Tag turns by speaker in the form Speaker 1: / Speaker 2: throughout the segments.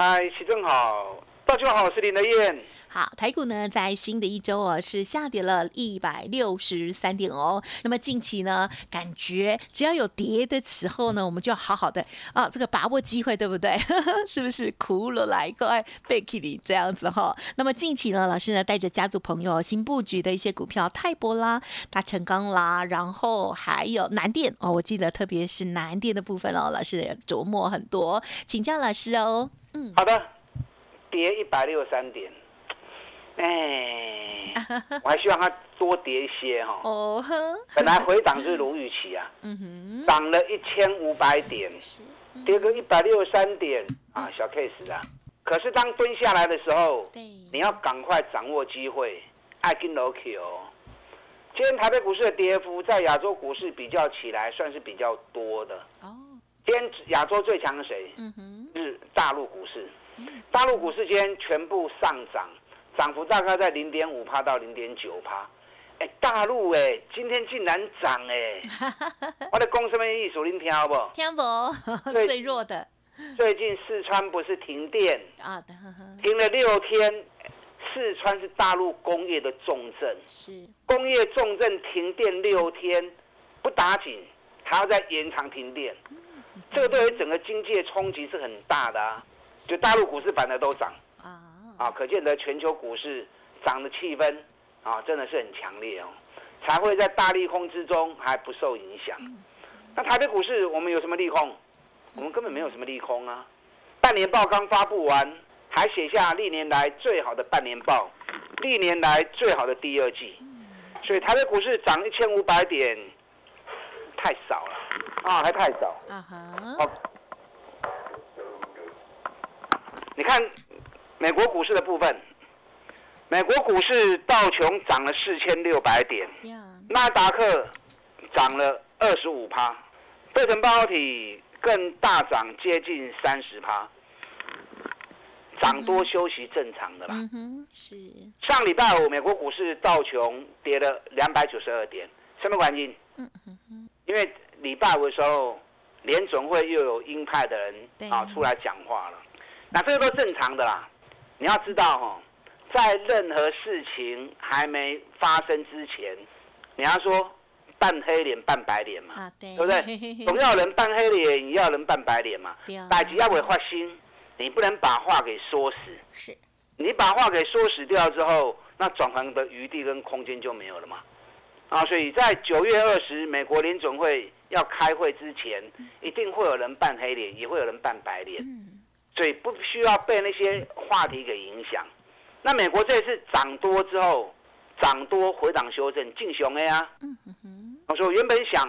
Speaker 1: 嗨，齐正好，大家好，我是林德燕。
Speaker 2: 好，台股呢在新的一周哦是下跌了一百六十三点哦。那么近期呢，感觉只要有跌的时候呢，我们就要好好的啊，这个把握机会，对不对？是不是？苦了来个爱贝克里这样子哈。那么近期呢，老师呢带着家族朋友新布局的一些股票，泰博啦、大成钢啦，然后还有南电哦，我记得特别是南电的部分哦，老师也琢磨很多，请教老师哦。
Speaker 1: 嗯，好的，跌一百六十三点，哎，我还希望它多跌一些哈。哦本来回档是如预期啊，嗯哼，涨了一千五百点，跌个一百六十三点啊，小 case 啊。可是当蹲下来的时候，你要赶快掌握机会，爱跟 low Q。今天台北股市的跌幅在亚洲股市比较起来算是比较多的。哦。今天亚洲最强的谁？嗯哼，是大陆股市。大陆股市今天全部上涨，涨幅大概在零点五帕到零点九帕。哎，大陆哎，今天竟然涨哎！我的公司们艺术，您听不？
Speaker 2: 听不？最弱的。
Speaker 1: 最近四川不是停电啊？停了六天。四川是大陆工业的重镇，是工业重镇停电六天，不打紧，还要再延长停电。这个对于整个经济的冲击是很大的啊！就大陆股市反而都涨啊啊，可见得全球股市涨的气氛啊，真的是很强烈哦，才会在大利空之中还不受影响。那台北股市我们有什么利空？我们根本没有什么利空啊！半年报刚发布完，还写下历年来最好的半年报，历年来最好的第二季，所以台北股市涨一千五百点。太少了啊，还太少。啊哈。你看美国股市的部分，美国股市道琼涨了四千六百点，纳达克涨了二十五趴，费城半导体更大涨接近三十趴，涨多休息正常的啦。嗯哼，是。上礼拜五美国股市道琼跌了两百九十二点，什么原因？嗯哼。因为礼拜五的时候，联总会又有鹰派的人啊出来讲话了，那这个都正常的啦。你要知道哈，在任何事情还没发生之前，你要说半黑脸半白脸嘛，对不对？总要人半黑脸，也要人半白脸嘛。百吉要会发心，你不能把话给说死。是，你把话给说死掉之后，那转行的余地跟空间就没有了嘛。啊，所以在九月二十，美国联总会要开会之前，一定会有人扮黑脸，也会有人扮白脸，所以不需要被那些话题给影响。那美国这次涨多之后，涨多回档修正，进熊 A 啊。我说原本想，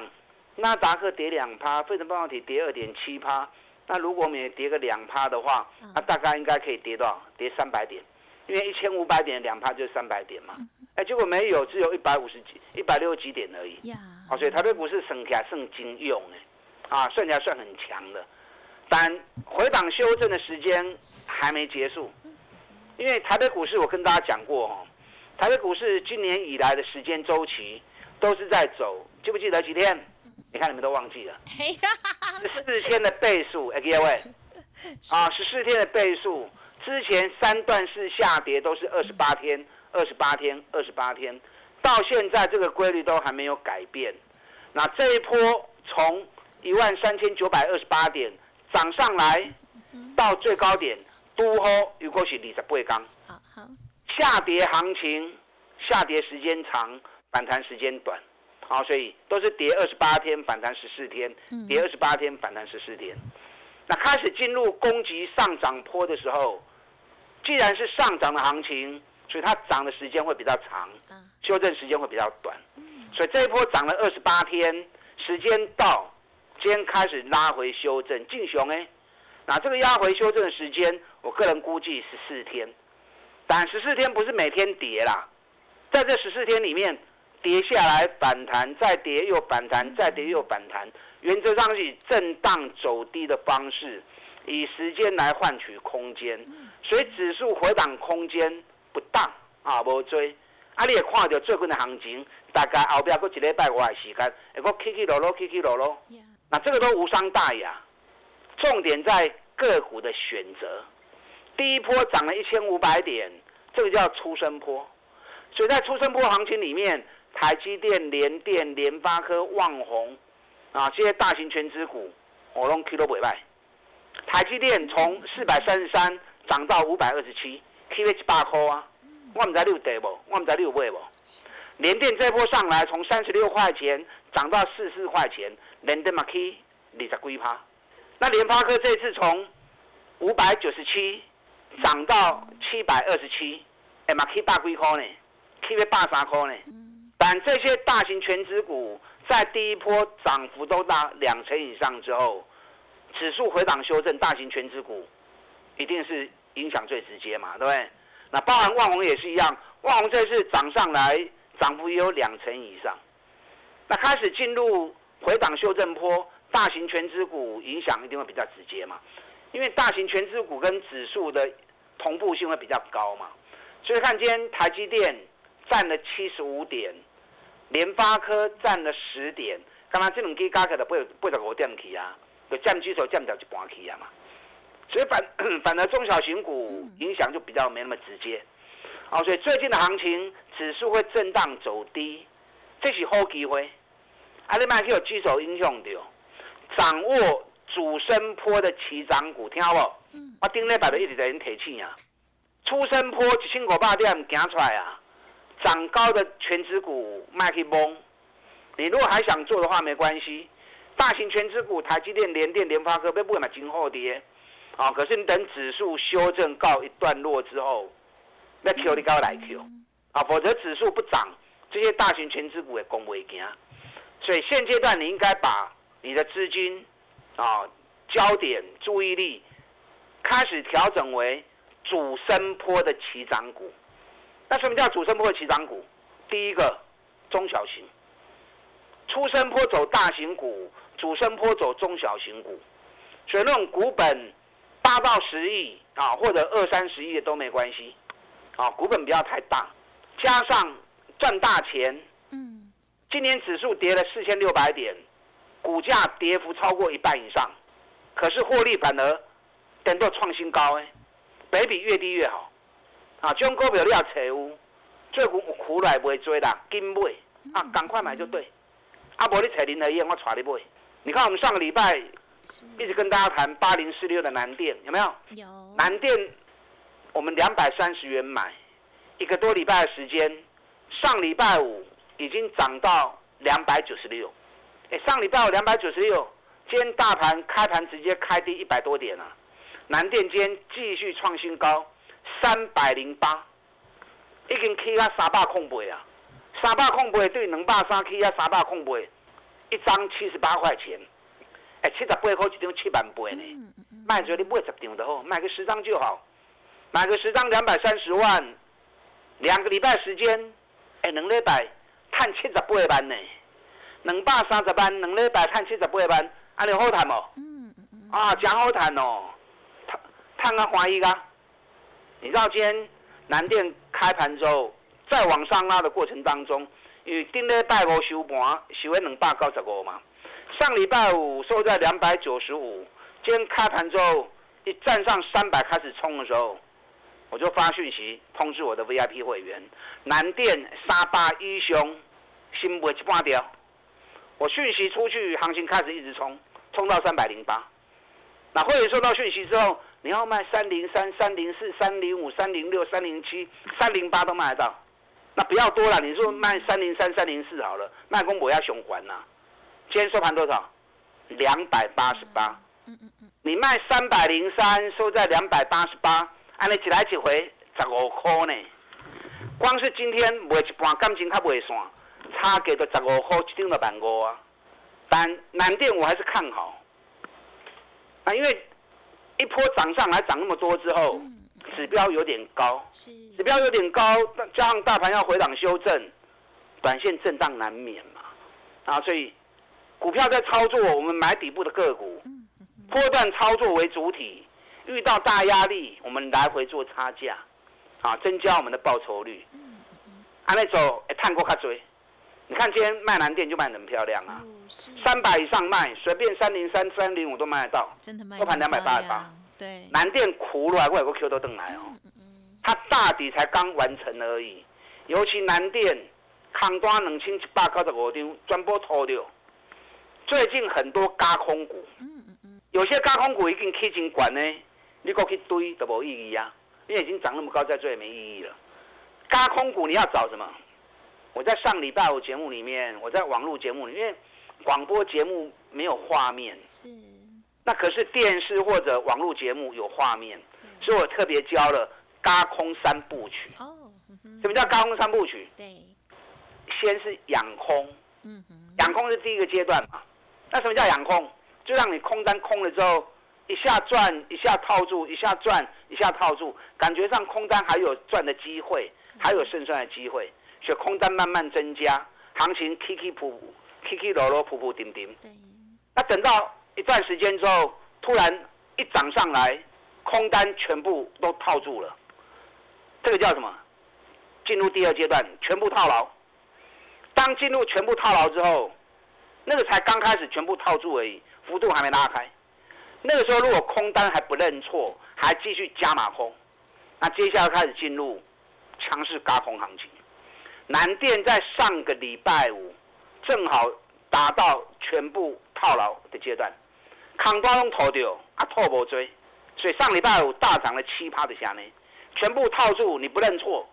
Speaker 1: 纳达克跌两趴，费城半导体跌二点七趴，那如果我们也跌个两趴的话，那大概应该可以跌多少？跌三百点，因为一千五百点两趴就是三百点嘛。哎，结果没有，只有一百五十几、一百六十几点而已。呀，啊，所以台北股市省起来算金用哎，啊，算起来算很强的。但回档修正的时间还没结束，因为台北股市我跟大家讲过哦，台北股市今年以来的时间周期都是在走，记不记得几天？你看你们都忘记了。十四天的倍数，哎各位，啊，十四天的倍数，之前三段式下跌都是二十八天。二十八天，二十八天，到现在这个规律都还没有改变。那这一波从一万三千九百二十八点涨上来，到最高点，都好如果是二十八刚。好好。下跌行情，下跌时间长，反弹时间短。好，所以都是跌二十八天，反弹十四天，跌二十八天，反弹十四天。那开始进入攻击上涨坡的时候，既然是上涨的行情。所以它涨的时间会比较长，修正时间会比较短，所以这一波涨了二十八天，时间到，今天开始拉回修正，进熊哎，那这个压回修正的时间，我个人估计十四天。但十四天不是每天跌啦，在这十四天里面跌下来反弹，再跌又反弹，再跌又反弹，原则上是以震荡走低的方式，以时间来换取空间。所以指数回档空间不大啊，无追。啊，你也看到最近的行情，大概后边过一礼拜外的时间，会个起起落落，起起落落。那这个都无伤大雅，重点在个股的选择。第一波涨了一千五百点，这个叫出生坡。所以在出生坡行情里面，台积电、联电、联发科、旺宏啊这些大型全资股，我拢 K 都不卖。台积电从四百三十三涨到五百二十七，K 了一百块啊。我唔知你有得无，我唔知你有买无。联电这波上来，从三十六块钱涨到四十四块钱，联电嘛起二十几趴。那联发科这次从五百九十七涨到七百二十七，哎嘛起百几块呢？起要百三块呢？但这些大型全指股在第一波涨幅都到两成以上之后，指数回档修正，大型全指股一定是影响最直接嘛，对不对？那包含万宏也是一样，万宏这次涨上来，涨幅也有两成以上。那开始进入回档修正坡，大型全资股影响一定会比较直接嘛，因为大型全资股跟指数的同步性会比较高嘛。所以看今天台积电占了七十五点，联发科占了十点，刚刚这两支加起来不不十五点起啊，就占指数占掉一半起啊嘛。所以反 反而中小型股影响就比较没那么直接，哦，所以最近的行情指数会震荡走低，这是好机会。阿你卖去有举手英雄的，掌握主升坡的起涨股，听好不？我顶礼拜就一直在人提醒啊，出升坡一千五百点行出来啊，涨高的全指股卖去崩。你如果还想做的话，没关系，大型全指股台积电、联电、联发科，被不会买今后跌。啊！可是你等指数修正告一段落之后，那 Q 你高来 Q 啊，否则指数不涨，这些大型全资股也攻不赢。所以现阶段你应该把你的资金啊焦点注意力开始调整为主升坡的起涨股。那什么叫主升坡的起涨股？第一个中小型，出升坡走大型股，主升坡走中小型股。所以那种股本。八到十亿啊，或者二三十亿的都没关系，啊，股本不要太大，加上赚大钱。嗯，今年指数跌了四千六百点，股价跌幅超过一半以上，可是获利反而等到创新高哎，北比越低越好，啊，这种股票你要找有，最苦苦来不会追啦，紧买啊，赶快买就对，啊，无你找林德燕，我带你买。你看我们上个礼拜。一直跟大家谈八零四六的南电有没有？
Speaker 2: 有。
Speaker 1: 南电，我们两百三十元买，一个多礼拜的时间，上礼拜五已经涨到两百九十六。哎，上礼拜有两百九十六，今天大盘开盘直接开低一百多点了。南电今天继续创新高，三百零八，已经起啊三百空倍啊，三百空倍对两百三起啊三百空倍，一张七十八块钱。哎，七十八块一张七万八呢，卖做你买十张就好，买个十张就好，买个十张两百三十万，两个礼拜时间，哎，两礼拜赚七十八万呢，两百三十万，两礼拜赚七十八万，安尼好谈无？嗯嗯啊，真好谈哦，赚赚啊欢喜啊！你知道今天南电开盘之后，再往上拉的过程当中，因为顶礼拜五收盘收在两百九十五嘛。上礼拜五收在两百九十五，今天开盘之后一站上三百开始冲的时候，我就发讯息通知我的 VIP 会员，南电沙巴一雄新不一半掉，我讯息出去，行情开始一直冲，冲到三百零八。那会员收到讯息之后，你要卖三零三、三零四、三零五、三零六、三零七、三零八都卖得到，那不要多了，你说卖三零三、三零四好了，那公我要循环呐。今天收盘多少？两百八十八。嗯嗯嗯。你卖三百零三，收在两百八十八，按你一来一回十五块呢。光是今天卖一半，感情较袂散，差价都十五块，一张都万五啊。但南电我还是看好，啊，因为一波涨上来涨那么多之后，指标有点高，指标有点高，加上大盘要回档修正，短线震荡难免嘛。啊，所以股票在操作，我们买底部的个股，波段操作为主体，遇到大压力，我们来回做差价，啊，增加我们的报酬率。啊，那走，哎，探过卡追。你看今天卖南电就卖很漂亮啊，三百以上卖，随便三零三、三零五都卖得到，
Speaker 2: 真的卖。
Speaker 1: 都盘两百八十八，
Speaker 2: 对。
Speaker 1: 南电苦了，我有个 Q 都登来哦，它大底才刚完成而已。尤其南电康端两千一百九十五张，全部拖掉。最近很多加空股，有些加空股已经起真管呢，你过去堆都无意义啊，因为已经涨那么高，再追也没意义了。加空股你要找什么？我在上礼拜五节目里面，我在网络节目里面，广播节目没有画面，是，那可是电视或者网络节目有画面，所以我特别教了嘎空三部曲。哦，什么叫嘎空三部曲？
Speaker 2: 对，
Speaker 1: 先是养空，嗯哼，养空是第一个阶段嘛。那什么叫养空？就让你空单空了之后，一下赚，一下套住，一下赚，一下套住，感觉上空单还有赚的机会，还有胜算的机会。所以空单慢慢增加，行情起起伏伏，起起落落，浮浮沉沉。那等到一段时间之后，突然一涨上来，空单全部都套住了。这个叫什么？进入第二阶段，全部套牢。当进入全部套牢之后，那个才刚开始全部套住而已，幅度还没拉开。那个时候如果空单还不认错，还继续加码空，那接下来开始进入强势嘎空行情。南电在上个礼拜五正好达到全部套牢的阶段，康巴龙投掉啊，套不追，所以上礼拜五大涨了七趴的下呢，全部套住，你不认错，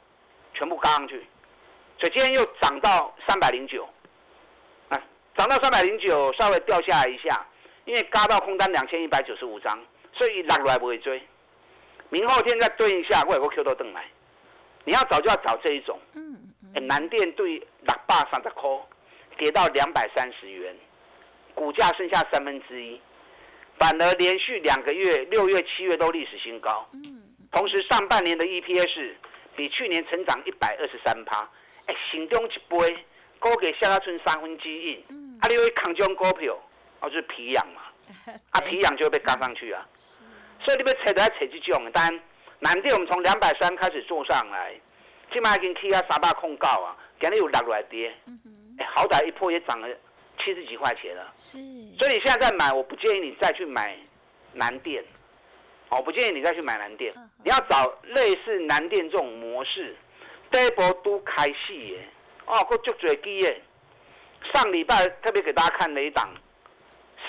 Speaker 1: 全部嘎上去，所以今天又涨到三百零九，啊，涨到三百零九，稍微掉下来一下，因为嘎到空单两千一百九十五张，所以拉来不会追，明后天再蹲一下，我有个 Q 头登来，你要找就要找这一种。南电对六百三十块跌到两百三十元，股价剩下三分之一，反而连续两个月六月、七月都历史新高。同时上半年的 EPS 比去年成长一百二十三趴。哎，心中一杯，高给下拉村三分之一。嗯，啊，你会扛中股票，哦，就是皮痒嘛。啊，皮痒就会被嘎上去啊。所以你要扯都要扯这种，但南电我们从两百三开始做上来。起码已经起啊三百控告啊，今日又落来跌，哎，好歹一波也涨了七十几块钱了。是，所以你现在再买，我不建议你再去买南电，我不建议你再去买南电，你要找类似南电这种模式，一波都开戏耶，哦，够足嘴低耶。上礼拜特别给大家看了一档，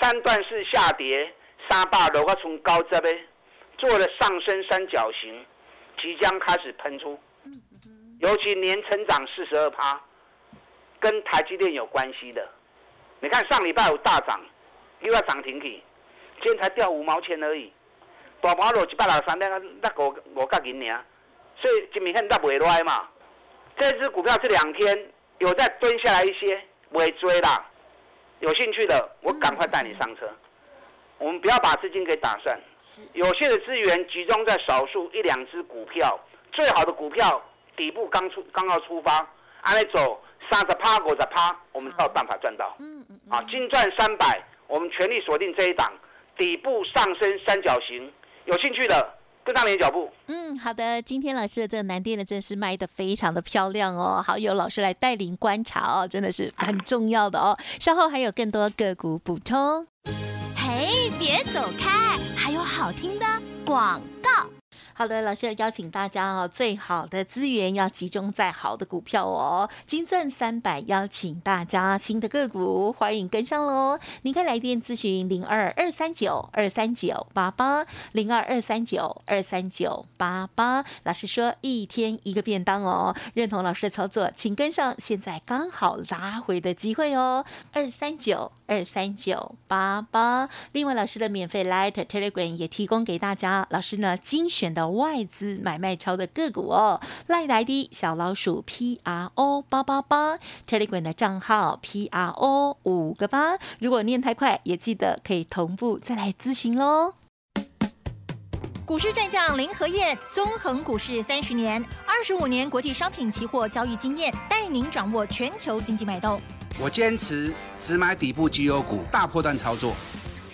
Speaker 1: 三段式下跌，三百楼个从高这边做了上升三角形，即将开始喷出。尤其年成长四十二趴，跟台积电有关系的。你看上礼拜五大涨，又要涨停起，今天才掉五毛钱而已。大盘落一百六十三，那那五五角银呢？所以今明天它不会来嘛。这只股票这两天有在蹲下来一些，不会追啦。有兴趣的，我赶快带你上车。我们不要把资金给打散，有限的资源集中在少数一两只股票，最好的股票。底部刚出，刚要出发，按来走三十趴、五十趴，我们才有办法赚到。嗯嗯。啊，金赚三百，我们全力锁定这一档底部上升三角形，有兴趣的跟上你的脚步。
Speaker 2: 嗯，好的。今天老师的这个南电的真是卖的非常的漂亮哦，好，有老师来带领观察哦，真的是很重要的哦。稍后还有更多个股补充。嘿，别走开，还有好听的广告。好的，老师要邀请大家哦，最好的资源要集中在好的股票哦。金钻三百邀请大家新的个股，欢迎跟上喽！您可以来电咨询零二二三九二三九八八零二二三九二三九八八。老师说一天一个便当哦，认同老师的操作，请跟上，现在刚好拉回的机会哦，二三九二三九八八。另外，老师的免费 Light Telegram 也提供给大家，老师呢精选的。外资买卖超的个股哦，赖来的小老鼠 P R O 八八八，Telegram 的账号 P R O 五个八，如果念太快，也记得可以同步再来咨询喽。股市战将林和燕，纵横股市三十年，二十五年国际商品期货交易经验，带您掌握全球经济脉动。
Speaker 3: 我坚持只买底部绩优股，大波段操作。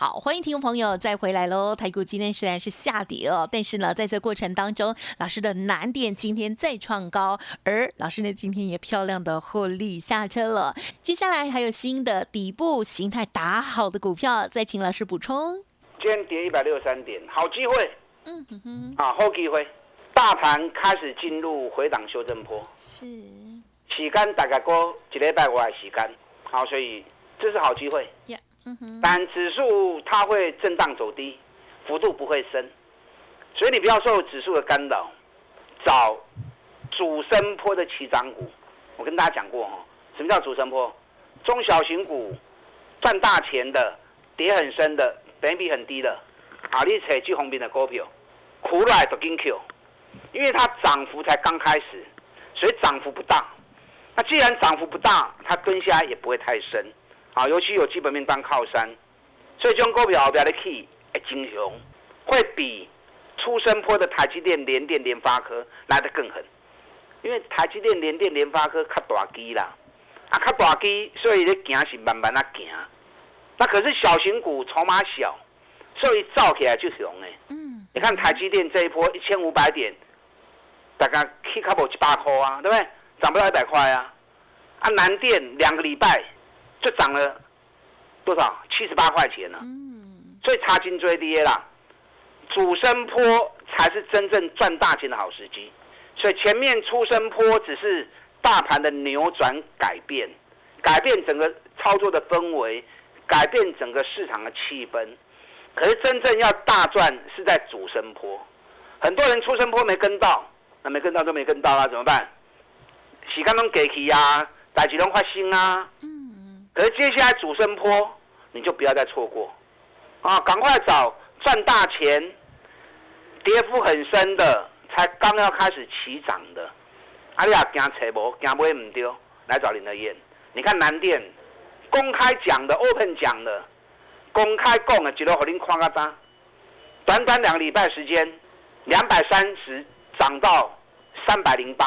Speaker 2: 好，欢迎听众朋友再回来喽。台股今天虽然是下跌哦，但是呢，在这过程当中，老师的难点今天再创高，而老师呢今天也漂亮的获利下车了。接下来还有新的底部形态打好的股票，再请老师补充。
Speaker 1: 今天跌一百六十三点，好机会，嗯哼哼，啊，好机会，大盘开始进入回档修正坡，是，时间大概过一礼拜外时间，好，所以这是好机会。但指数它会震荡走低，幅度不会深，所以你不要受指数的干扰，找主升坡的起涨股。我跟大家讲过哈，什么叫主升坡？中小型股赚大钱的，跌很深的，本比很低的，啊，你扯去红兵的股票，苦来不跟 Q，因为它涨幅才刚开始，所以涨幅不大。那既然涨幅不大，它蹲下来也不会太深。啊，尤其有基本面当靠山，所以这种股票后边的 key 会金雄，会比出生坡的台积电、联电、联发科来得更狠，因为台积电、联电、联发科较大机啦，啊，较大机，所以咧行是慢慢啊行。那可是小型股筹码小，所以造起来就雄诶。嗯，你看台积电这一波一千五百点，大概 K 卡无一百块啊，对不对？涨不到一百块啊。啊，南电两个礼拜。就涨了多少？七十八块钱呢。嗯，所以差金追跌啦，主升坡才是真正赚大钱的好时机。所以前面出升坡只是大盘的扭转改变，改变整个操作的氛围，改变整个市场的气氛。可是真正要大赚是在主升坡。很多人出升坡没跟到，那没跟到就没跟到啦，怎么办？时间拢过去啊，大事拢发生啊。可是接下来主升坡，你就不要再错过，啊，赶快找赚大钱、跌幅很深的，才刚要开始起涨的。啊，你也惊扯无，惊买唔丢，来找林德燕。你看南电公开讲的、open 讲的、公开讲的，几多好您看个单？短短两个礼拜时间，两百三十涨到三百零八。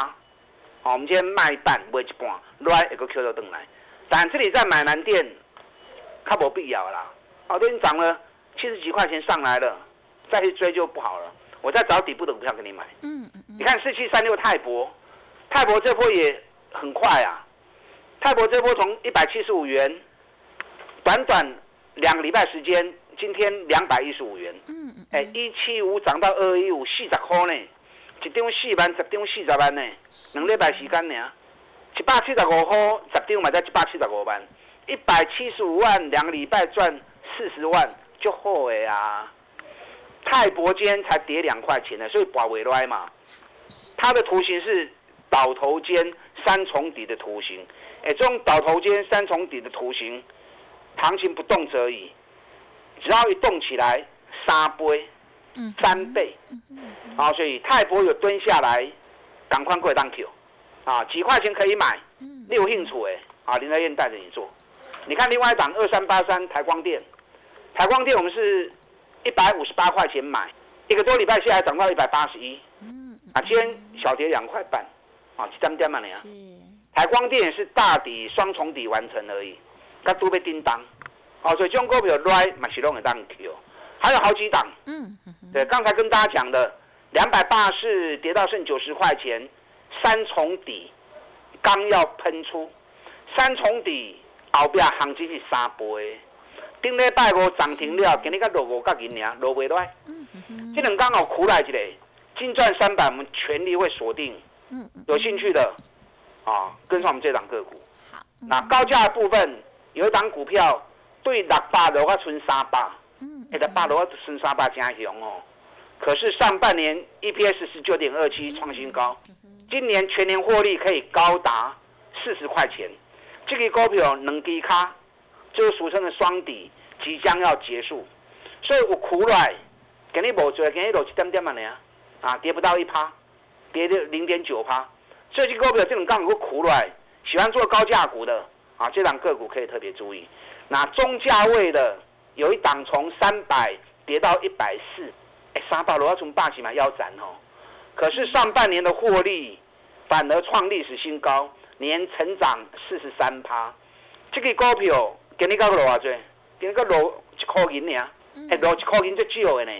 Speaker 1: 好，我们今天卖一半，卖一半，来一个 Q 就登来。但这里在买南店，它不必要啦。好多已经涨了七十几块钱上来了，再去追就不好了。我再找底部的股票给你买。嗯嗯嗯。你看四七三六泰博，泰博这波也很快啊。泰博这波从一百七十五元，短短两个礼拜时间，今天两百一十五元。嗯嗯。哎，一七五涨到二一五，四十块呢，一张四万，十张四十万呢，两礼拜时间呢。一百七十五号，十张买在一百七十五万，一百七十五万，两个礼拜赚四十万，就好诶啊！泰博间才跌两块钱呢，所以保尾来嘛。它的图形是倒头尖三重底的图形，哎，这种倒头尖三重底的图形，行情不动则已，只要一动起来，三倍，三倍，啊，所以泰博有蹲下来，赶快过来当 Q。啊，几块钱可以买，你有兴趣哎？啊，林德燕带着你做。你看另外一档二三八三台光电，台光电我们是一百五十八块钱买，一个多礼拜下来涨到一百八十一。嗯，啊，今天小跌两块半，啊，几张点嘛你啊？是。台光电是大底双重底完成而已，它都被叮当。哦，所以这种股票来买启动的当 Q，还有好几档。嗯。对，刚才跟大家讲的两百八是跌到剩九十块钱。三重底刚要喷出，三重底后边行情是三倍，顶礼拜五涨停了，今日才落五角银尔，落袂落来。这两刚好苦来一个，金赚三百，我们全力会锁定。嗯有兴趣的啊，跟上我们这档个股。好，那高价的部分有一档股票对六百落啊，剩三百。嗯，那个八落啊，剩三百加雄哦。可是上半年 EPS 十九点二七创新高，今年全年获利可以高达四十块钱。这个股票能低卡，就是俗称的双底，即将要结束，所以我苦来。给你无做，给你落一点点嘛呢啊，跌不到一趴，跌的零点九趴。最近股票这种刚股苦来，喜欢做高价股的啊，这档个股可以特别注意。那中价位的有一档从三百跌到一百四，哎，三百罗要从霸气嘛腰斩哦。可是上半年的获利反而创历史新高，年成长四十三趴。这个股票给你搞个落啊最，给你个落一块银呢，哎，落一块银最少的呢。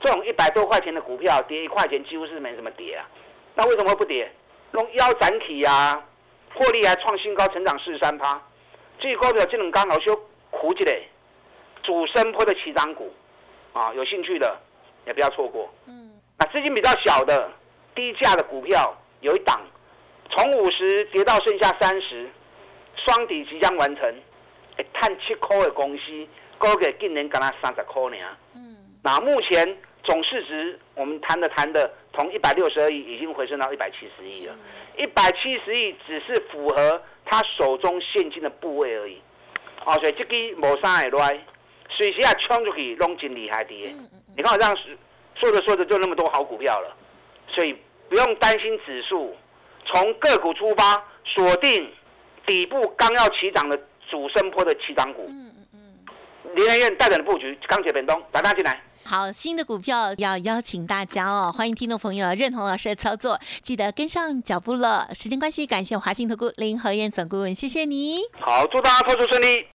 Speaker 1: 这种一百多块钱的股票跌一块钱，几乎是没什么跌啊。那为什么会不跌？弄腰斩体呀，获利还创新高，成长四十三趴。这股票这种刚好修苦起来，主升坡的起涨股啊，有兴趣的也不要错过。嗯。那资金比较小的低价的股票有一档，从五十跌到剩下三十，双底即将完成。哎，碳七块的公司，高给今年干那三十块呢。嗯。那目前。总市值我们谈的谈的，从一百六十二亿已经回升到一百七十亿了。一百七十亿只是符合他手中现金的部位而已。哦，所以这个无啥会来，随时啊冲出去拢真厉害的。你看我这样说着说着就那么多好股票了，所以不用担心指数，从个股出发，锁定底部刚要起涨的主升坡的起涨股。嗯嗯嗯。林院带着的布局，钢铁本东，打大进来。
Speaker 2: 好，新的股票要邀请大家哦，欢迎听众朋友认同老师的操作，记得跟上脚步了。时间关系，感谢华信投顾林和燕总顾问，谢谢你。
Speaker 1: 好，祝大家投资顺利。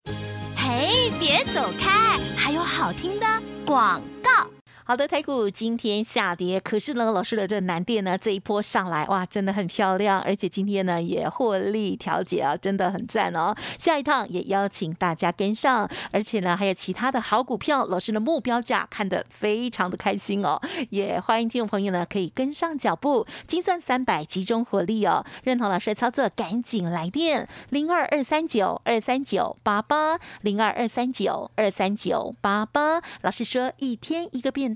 Speaker 2: 嘿，别走开，还有好听的广告。好的，台股今天下跌，可是呢，老师的这南电呢，这一波上来哇，真的很漂亮，而且今天呢也获利调节啊，真的很赞哦。下一趟也邀请大家跟上，而且呢还有其他的好股票，老师的目标价看得非常的开心哦，也欢迎听众朋友呢可以跟上脚步，金钻三百集中火力哦，认同老师的操作，赶紧来电零二二三九二三九八八零二二三九二三九八八，老师说一天一个便